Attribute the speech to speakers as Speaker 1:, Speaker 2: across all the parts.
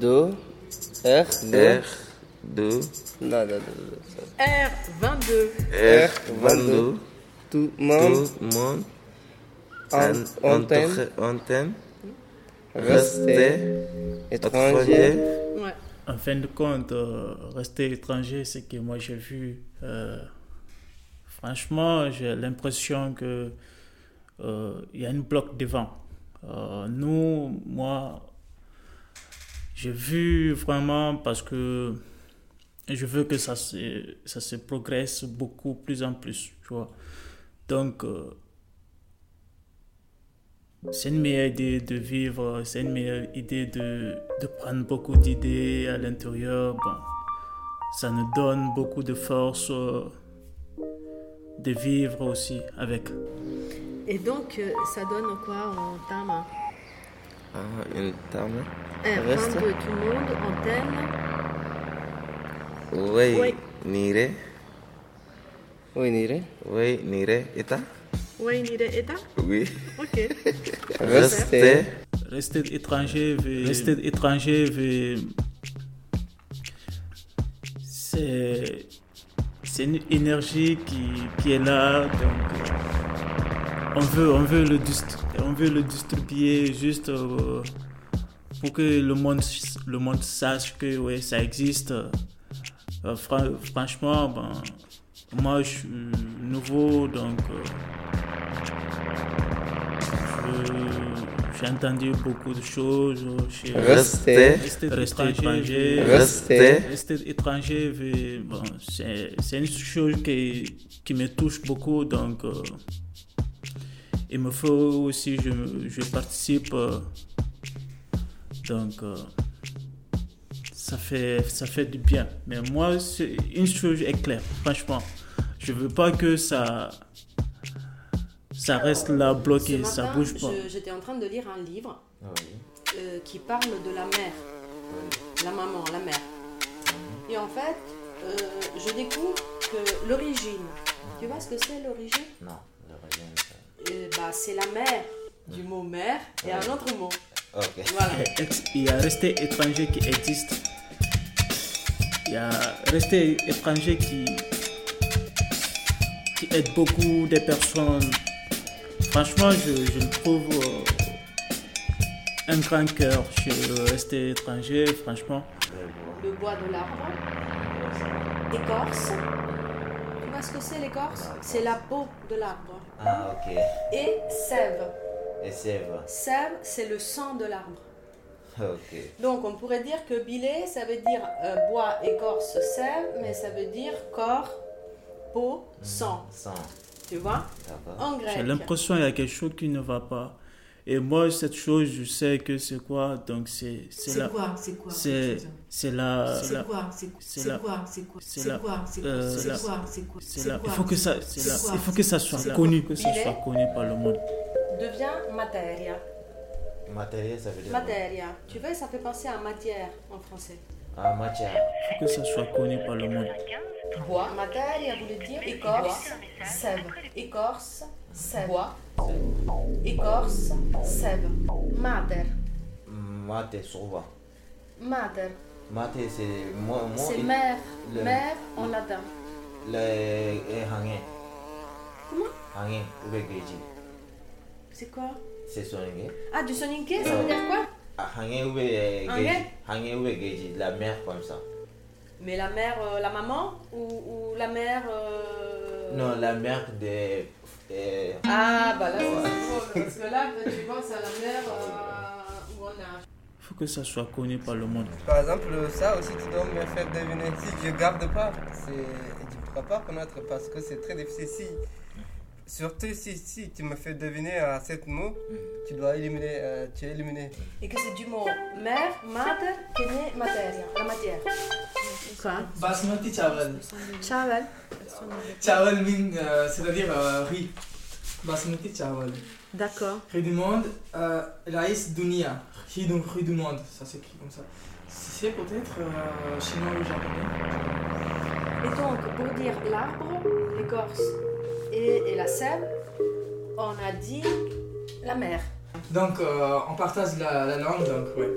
Speaker 1: 2, R, 2.
Speaker 2: R, 2,
Speaker 1: Non, non, non.
Speaker 3: R22.
Speaker 1: R,
Speaker 2: 22,
Speaker 1: Tout le monde
Speaker 2: tout le monde
Speaker 1: en
Speaker 2: en
Speaker 1: antenne,
Speaker 2: antenne,
Speaker 1: rester
Speaker 2: rester
Speaker 1: étranger.
Speaker 3: Ouais.
Speaker 4: En fin de compte, euh, rester étranger, c'est que moi j'ai vu. euh, franchement, j'ai l'impression que euh, il y a une bloc devant. Euh, nous, moi, j'ai vu vraiment parce que je veux que ça se, ça se progresse beaucoup plus en plus, tu vois. Donc, euh, c'est une meilleure idée de vivre, c'est une meilleure idée de, de prendre beaucoup d'idées à l'intérieur. Bon, ça nous donne beaucoup de force euh, de vivre aussi avec.
Speaker 3: Et donc, euh, ça donne quoi en tama
Speaker 2: Ah, une table.
Speaker 1: Reste.
Speaker 3: R22, tout le monde, antenne.
Speaker 2: Oui,
Speaker 3: Oui.
Speaker 2: nire,
Speaker 1: Oui, Nire.
Speaker 2: oui, nire, eta,
Speaker 3: Ouais, Nire Eta
Speaker 2: oui.
Speaker 3: Ok.
Speaker 1: Rester.
Speaker 4: Rester étranger, veut- rester étranger, veut- c'est c'est une énergie qui, qui est là. Donc, euh, on veut, on veut le dist- on veut le distribuer juste euh, pour que le monde, le monde sache que ouais, ça existe. Euh, fran- franchement, ben, moi je suis nouveau, donc euh, j'ai entendu beaucoup de choses. chez-
Speaker 1: Rester.
Speaker 4: Rester, rester étranger.
Speaker 1: Rester.
Speaker 4: Rester étranger, bon, c'est c'est une chose qui, qui me touche beaucoup. Donc, euh, il me faut aussi, je, je participe. euh, donc, euh, ça, fait, ça fait du bien. Mais moi, c'est- une chose est claire, franchement. Je veux pas que ça, ça reste là bloqué,
Speaker 3: Ce
Speaker 4: ça
Speaker 3: matin,
Speaker 4: bouge pas.
Speaker 3: J'étais en train de lire un livre euh, qui parle de la mère, la maman, la mère. Et en fait, euh, je découvre que l'origine, tu vois ce que c'est l'origine?
Speaker 2: Non,
Speaker 3: Euh, bah, C'est la mère du mot mère et un autre mot. Voilà.
Speaker 4: Il y a resté étranger qui existe. Il y a resté étranger qui, qui aide beaucoup des personnes. Franchement, je, je le trouve euh, un grand cœur chez resté étranger, franchement.
Speaker 3: Le bois de l'arbre, écorce. Ce que c'est l'écorce C'est la peau de l'arbre.
Speaker 2: Ah, ok.
Speaker 3: Et sève.
Speaker 2: Et sève.
Speaker 3: Sève, c'est le sang de l'arbre.
Speaker 2: Ok.
Speaker 3: Donc on pourrait dire que billet, ça veut dire euh, bois, écorce, sève, mais ça veut dire corps, peau, sang.
Speaker 2: Sang.
Speaker 3: Tu vois?
Speaker 2: D'accord.
Speaker 3: En grec.
Speaker 4: J'ai l'impression qu'il y a quelque chose qui ne va pas. Et moi, cette chose, je sais que c'est quoi. Donc, c'est c'est
Speaker 5: C'est
Speaker 4: la.
Speaker 5: quoi C'est quoi
Speaker 4: C'est c'est la.
Speaker 5: C'est
Speaker 4: la-
Speaker 5: quoi C'est
Speaker 4: c'est
Speaker 5: c'est
Speaker 4: la-
Speaker 5: quoi C'est quoi
Speaker 4: c'est
Speaker 5: C'est
Speaker 4: la-
Speaker 5: quoi C'est
Speaker 4: euh,
Speaker 5: quoi C'est
Speaker 4: la-
Speaker 5: quoi C'est quoi
Speaker 4: c'est
Speaker 5: C'est
Speaker 4: la-
Speaker 5: quoi
Speaker 4: il faut que ça, il faut que ça soit
Speaker 5: C'est
Speaker 4: connu, que ça soit connu par le monde.
Speaker 3: Devient materia.
Speaker 2: Matériel, ça veut dire
Speaker 3: Materia. Tu vois, ça fait penser à matière en français.
Speaker 2: Ah, matière.
Speaker 4: Il faut que ça soit connu par le monde.
Speaker 3: Bois. Materia voulait dire écorce, sève. Écorce, sève. Bois. Écorce, sève. Mater.
Speaker 2: Mate, souvent.
Speaker 3: Mater.
Speaker 2: Mate, c'est moi, moi.
Speaker 3: C'est mère.
Speaker 2: le-
Speaker 3: Mère en latin.
Speaker 2: Le eh, hangé.
Speaker 3: Comment?
Speaker 2: Hangé, ou bien geji.
Speaker 3: C'est quoi?
Speaker 2: C'est soningue.
Speaker 3: Ah, du soninké, ça veut dire quoi?
Speaker 2: Ah, hangé ou bien geji.
Speaker 3: Hangé?
Speaker 2: Ou bien geji. La mer comme ça.
Speaker 3: Mais la mère, euh, la maman ou, ou la mère euh,
Speaker 2: Non, la mer de. euh,
Speaker 3: Ah, bah là, c'est drôle, parce que là, tu penses à la mère euh, où on a.
Speaker 4: Il faut que ça soit connu par le monde.
Speaker 1: Par exemple, ça aussi, tu dois me faire deviner. Si je garde pas, c'est... tu ne pourras pas connaître parce que c'est très difficile. Si... Surtout si, si tu me fais deviner à sept mots, tu dois éliminer, euh, tu es éliminé.
Speaker 3: Et que c'est du mot mère, mater, qui est né materia, la matière. Quoi
Speaker 6: Basmati chawal.
Speaker 3: Chaval.
Speaker 6: Chawal mean, euh, c'est-à-dire euh, riz. Basmati chawal.
Speaker 3: D'accord.
Speaker 6: Riz du monde, euh, rice dunia. Riz du, riz du monde, ça s'écrit comme ça. C'est peut-être euh, chinois ou japonais.
Speaker 3: Et donc, pour dire l'arbre, l'écorce et, et la sève, on a dit la mer.
Speaker 6: Donc euh, on partage la, la langue, donc ouais.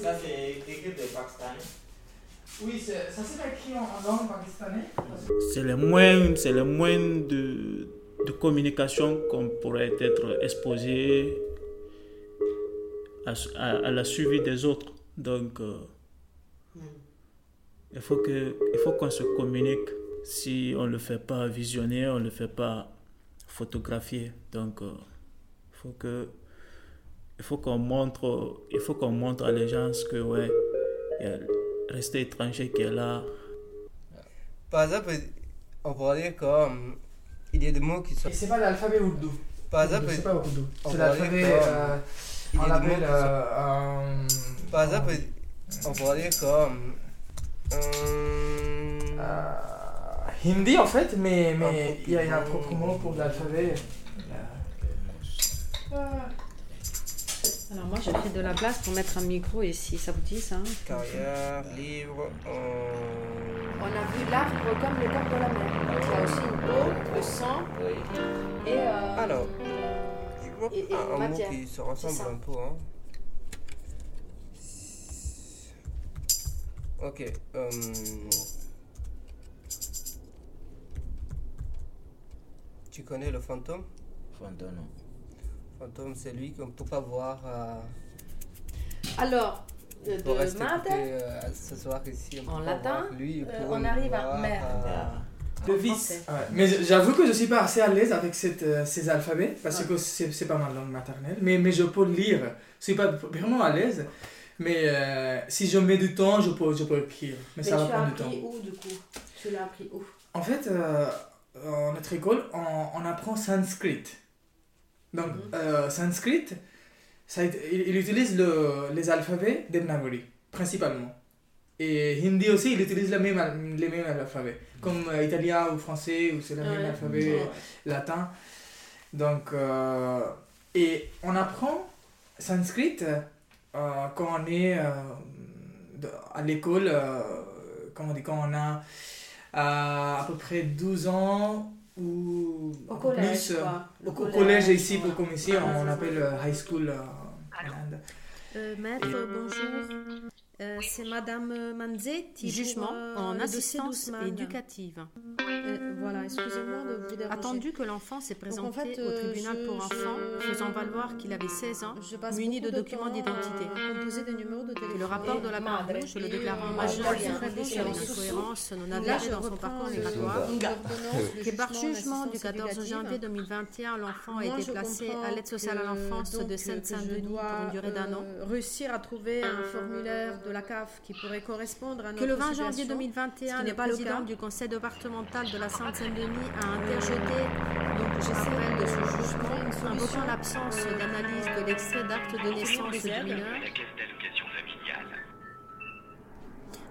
Speaker 6: Ça c'est
Speaker 2: pakistanais
Speaker 6: Oui, c'est- ça s'est écrit en, en langue pakistanaise.
Speaker 4: C'est le moyen, c'est le moyen de, de communication qu'on pourrait être exposé à, à- à la suivi des autres. Donc, euh, il faut que, il faut qu'on se communique. Si on le fait pas visionner, on le fait pas photographier. Donc, euh, il faut que, il faut qu'on montre, il faut qu'on montre à les gens que ouais, il y a resté étranger qui est là.
Speaker 1: Par exemple, on pourrait dire comme il y a des mots qui sont.
Speaker 6: Et c'est pas l'alphabet ourdou.
Speaker 1: Par exemple,
Speaker 6: c'est pas ourdou.
Speaker 1: on
Speaker 6: C'est l'alphabet.
Speaker 1: que,
Speaker 6: euh,
Speaker 1: il y a des mots qui sont.
Speaker 6: euh,
Speaker 1: Par exemple, on pourrait dire comme. euh,
Speaker 6: euh, Hindi en fait, mais mais il y, a- un
Speaker 1: propre
Speaker 6: propre mot pour l'alphabet.
Speaker 3: Alors moi, je fais de la place pour mettre un micro ici. Ça vous dit ça hein
Speaker 1: Carrière, livre, euh,
Speaker 3: On a vu l'arbre comme le corps de la mer. Il y a aussi une peau, le sang
Speaker 2: Oui.
Speaker 3: et. euh,
Speaker 1: Alors, je vois
Speaker 3: Et- et
Speaker 1: un, un mot qui se ressemble un peu. Hein. Ok. euh, Tu connais le fantôme?
Speaker 2: Fantôme, non.
Speaker 1: Fantôme, c'est lui qu'on ne peut pas voir. euh,
Speaker 3: Alors, de
Speaker 1: écouter, euh, ce soir ici. On
Speaker 3: En latin,
Speaker 1: lui,
Speaker 3: euh, on arrive à
Speaker 1: voir,
Speaker 3: mer.
Speaker 1: euh,
Speaker 6: Le vis.
Speaker 3: français.
Speaker 6: Ouais, Mais j'avoue que je suis pas assez à l'aise avec cette, euh, ces alphabets parce que c'est c'est pas ma langue maternelle. Mais, mais je peux le lire. Je suis pas vraiment à l'aise. Mais euh, si je mets du temps, je peux, je peux écrire. Mais,
Speaker 3: Mais
Speaker 6: ça va
Speaker 3: tu
Speaker 6: prendre du temps.
Speaker 3: appris où du coup? Tu l'as appris où?
Speaker 6: En fait, euh, en notre école, on, on apprend sanskrit. Donc,
Speaker 3: Mhm.
Speaker 6: euh, sanskrit, ça, il, il utilise le, les alphabets Devanagari, principalement. Et hindi aussi, il utilise le même, les mêmes alphabets. Comme euh, italien ou français, ou c'est le même alphabet
Speaker 3: Ouais.
Speaker 6: latin. Donc, euh, et on apprend sanskrit euh, quand on est à l'école, comment on dit, quand on a à peu près 12 ans ou
Speaker 3: collège,
Speaker 6: plus, euh,
Speaker 3: quoi. Le
Speaker 6: au co- collège ici, comme ici,
Speaker 3: Ouais,
Speaker 6: on appelle euh, high school euh, en Inde.
Speaker 5: Euh, maître, bonjour. Euh, c'est Madame Manzetti.
Speaker 3: Jugement
Speaker 5: pour, euh,
Speaker 3: en assistance éducative.
Speaker 5: Euh, voilà, excusez-moi de vous déranger.
Speaker 3: Attendu que l'enfant s'est présenté
Speaker 5: en fait,
Speaker 3: au
Speaker 5: euh,
Speaker 3: tribunal
Speaker 5: je-
Speaker 3: pour enfants,
Speaker 5: je-
Speaker 3: faisant valoir qu'il avait 16 ans,
Speaker 5: Je passe
Speaker 3: muni de documents d'identité. Que le rapport de la
Speaker 5: Madre.
Speaker 3: Croix-Rouge le
Speaker 5: Et,
Speaker 3: déclarant
Speaker 5: euh,
Speaker 3: majeur et
Speaker 5: je
Speaker 3: sur
Speaker 5: réponds
Speaker 3: une
Speaker 5: sur-
Speaker 3: incohérence non
Speaker 5: Là,
Speaker 3: avérée
Speaker 5: je
Speaker 3: dans son
Speaker 5: reprends
Speaker 3: parcours
Speaker 5: le-
Speaker 3: migratoire. Que par
Speaker 5: jugement
Speaker 3: du
Speaker 5: d'assistance
Speaker 3: 14
Speaker 5: éducative.
Speaker 3: janvier 2021, l'enfant a été
Speaker 5: je
Speaker 3: placé à l'aide sociale à l'enfance de
Speaker 5: je
Speaker 3: Seine-Saint-Denis pour une durée d'un an.
Speaker 5: euh, réussir à trouver un formulaire de la CAF qui pourrait correspondre à notre
Speaker 3: Que le 20 janvier
Speaker 5: situation,
Speaker 3: 2021,
Speaker 5: ce qui
Speaker 3: le
Speaker 5: pas
Speaker 3: président
Speaker 5: cas.
Speaker 3: du conseil départemental de la Seine-Saint-Denis a interjeté
Speaker 5: Donc
Speaker 3: Après
Speaker 5: de ce
Speaker 3: ce
Speaker 5: jugement,
Speaker 3: invoquant l'absence
Speaker 5: euh,
Speaker 3: d'analyse de l'extrait d'acte de naissance du mineur,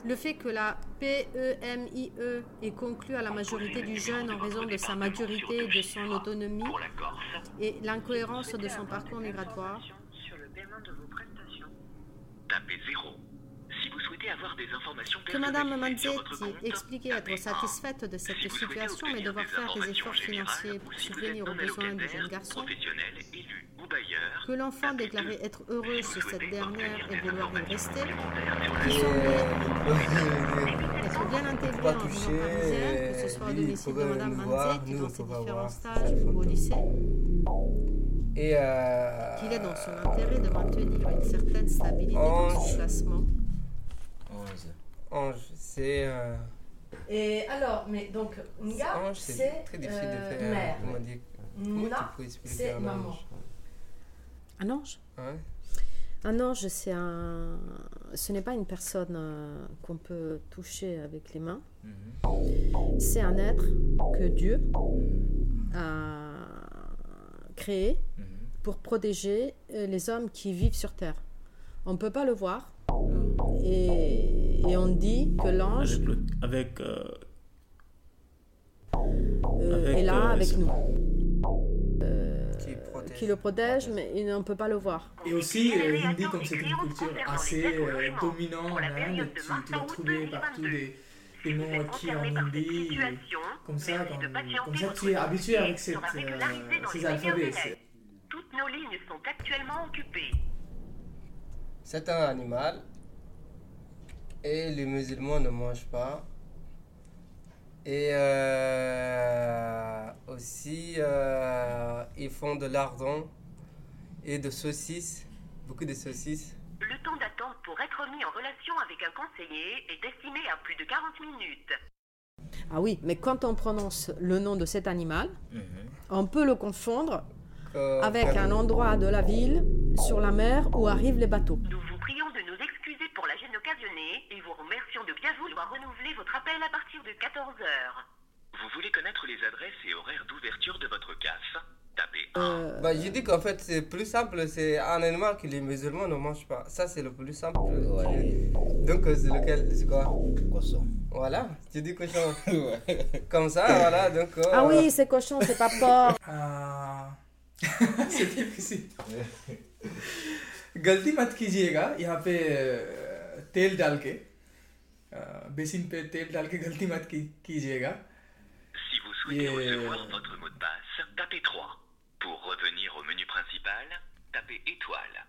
Speaker 3: le fait que la PEMIE est conclue à la majorité du jeune en raison de sa maturité et de son autonomie et l'incohérence de son parcours migratoire.
Speaker 7: Tapez 0. Si vous souhaitez avoir des informations
Speaker 3: que Madame
Speaker 7: sur
Speaker 3: Manzetti expliquait être satisfaite de cette
Speaker 7: Si
Speaker 3: situation mais devoir faire des efforts financiers
Speaker 7: ou
Speaker 3: pour subvenir aux besoins du jeune garçon,
Speaker 7: professionnel, élu ou bailleur,
Speaker 3: que l'enfant déclarait être heureux chez cette dernière et vouloir y rester, qui semblait
Speaker 1: euh,
Speaker 3: être bien intégré en parisienne, que ce soit au domicile de Madame Manzetti dans ses différents stages ou au lycée,
Speaker 1: et euh,
Speaker 3: qu'il est dans son intérêt de maintenir une certaine stabilité dans son classement.
Speaker 2: 11.
Speaker 1: Ange, c'est. euh,
Speaker 3: Et alors, mais donc, Nga,
Speaker 1: ange, c'est très difficile de faire.
Speaker 3: euh, mère.
Speaker 1: Comment dire Comment
Speaker 3: Na,
Speaker 1: tu peux expliquer
Speaker 3: c'est
Speaker 1: un
Speaker 3: maman.
Speaker 1: ange?
Speaker 3: Un ange?
Speaker 1: Ouais.
Speaker 3: Un ange, c'est un... ce n'est pas une personne euh, qu'on peut toucher avec les mains.
Speaker 2: Mhm.
Speaker 3: C'est un être que Dieu a créé
Speaker 2: Mhm.
Speaker 3: pour protéger euh, les hommes qui vivent sur Terre. On ne peut pas le voir. Et, et on dit que l'ange
Speaker 4: Avec, le- avec euh,
Speaker 3: euh,
Speaker 4: avec,
Speaker 3: est là
Speaker 4: euh,
Speaker 3: avec nous,
Speaker 1: Qui protège.
Speaker 3: qui le protège, mais on ne peut pas le voir.
Speaker 6: Et aussi, euh, hindi, comme c'est une culture assez euh, dominante en Inde, tu, tu vas trouver partout des, des mots écrits en hindi. Comme ça, comme, comme ça, tu es habitué avec cette, euh, ces alphabets. c'est-
Speaker 7: Toutes nos lignes sont actuellement occupées.
Speaker 1: C'est un animal Et les musulmans ne mangent pas. Et euh, aussi, euh, ils font de lardon et de saucisses, beaucoup de saucisses.
Speaker 7: Le temps d'attente pour être mis en relation avec un conseiller est estimé à plus de 40 minutes.
Speaker 5: Ah oui, mais quand on prononce le nom de cet animal, on peut le confondre
Speaker 1: Euh,
Speaker 5: avec un endroit de la ville, sur la mer, où arrivent les bateaux.
Speaker 7: Nous excuser pour la gêne occasionnée et vous remercions de bien vouloir renouveler votre appel à partir de 14 heures. Vous voulez connaître les adresses et horaires d'ouverture de votre CAF Tapez 1.
Speaker 5: Euh,
Speaker 1: Bah, j'ai dit qu'en fait, c'est plus simple, c'est un animal que les musulmans ne mangent pas. Ça, c'est le plus simple.
Speaker 2: Ouais.
Speaker 1: Donc, euh, c'est lequel C'est quoi
Speaker 2: Cochon.
Speaker 1: Voilà, tu dis cochon.
Speaker 2: Ouais.
Speaker 1: Comme ça, voilà, donc. euh,
Speaker 5: Ah oui, c'est cochon, c'est pas porc.
Speaker 6: Uh, c'est difficile गलती मत कीजिएगा यहाँ पे अ, तेल डाल के अ,
Speaker 7: si vous souhaitez recevoir votre mot de passe, tapez 3. Pour revenir au menu principal, tapez étoile.